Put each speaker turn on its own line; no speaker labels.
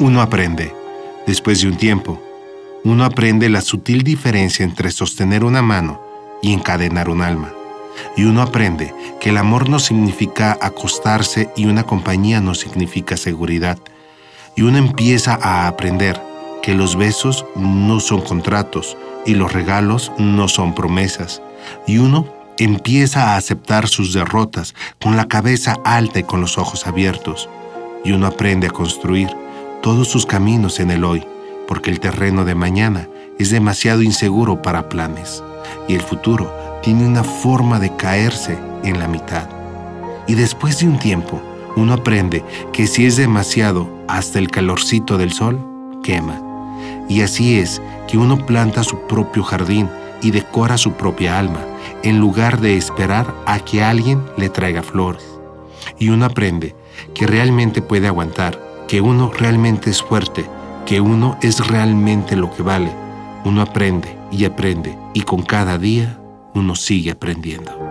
Uno aprende, después de un tiempo, uno aprende la sutil diferencia entre sostener una mano y encadenar un alma. Y uno aprende que el amor no significa acostarse y una compañía no significa seguridad. Y uno empieza a aprender que los besos no son contratos y los regalos no son promesas. Y uno empieza a aceptar sus derrotas con la cabeza alta y con los ojos abiertos. Y uno aprende a construir todos sus caminos en el hoy, porque el terreno de mañana es demasiado inseguro para planes y el futuro tiene una forma de caerse en la mitad. Y después de un tiempo, uno aprende que si es demasiado hasta el calorcito del sol, quema. Y así es que uno planta su propio jardín y decora su propia alma, en lugar de esperar a que alguien le traiga flores. Y uno aprende que realmente puede aguantar, que uno realmente es fuerte, que uno es realmente lo que vale. Uno aprende y aprende y con cada día uno sigue aprendiendo.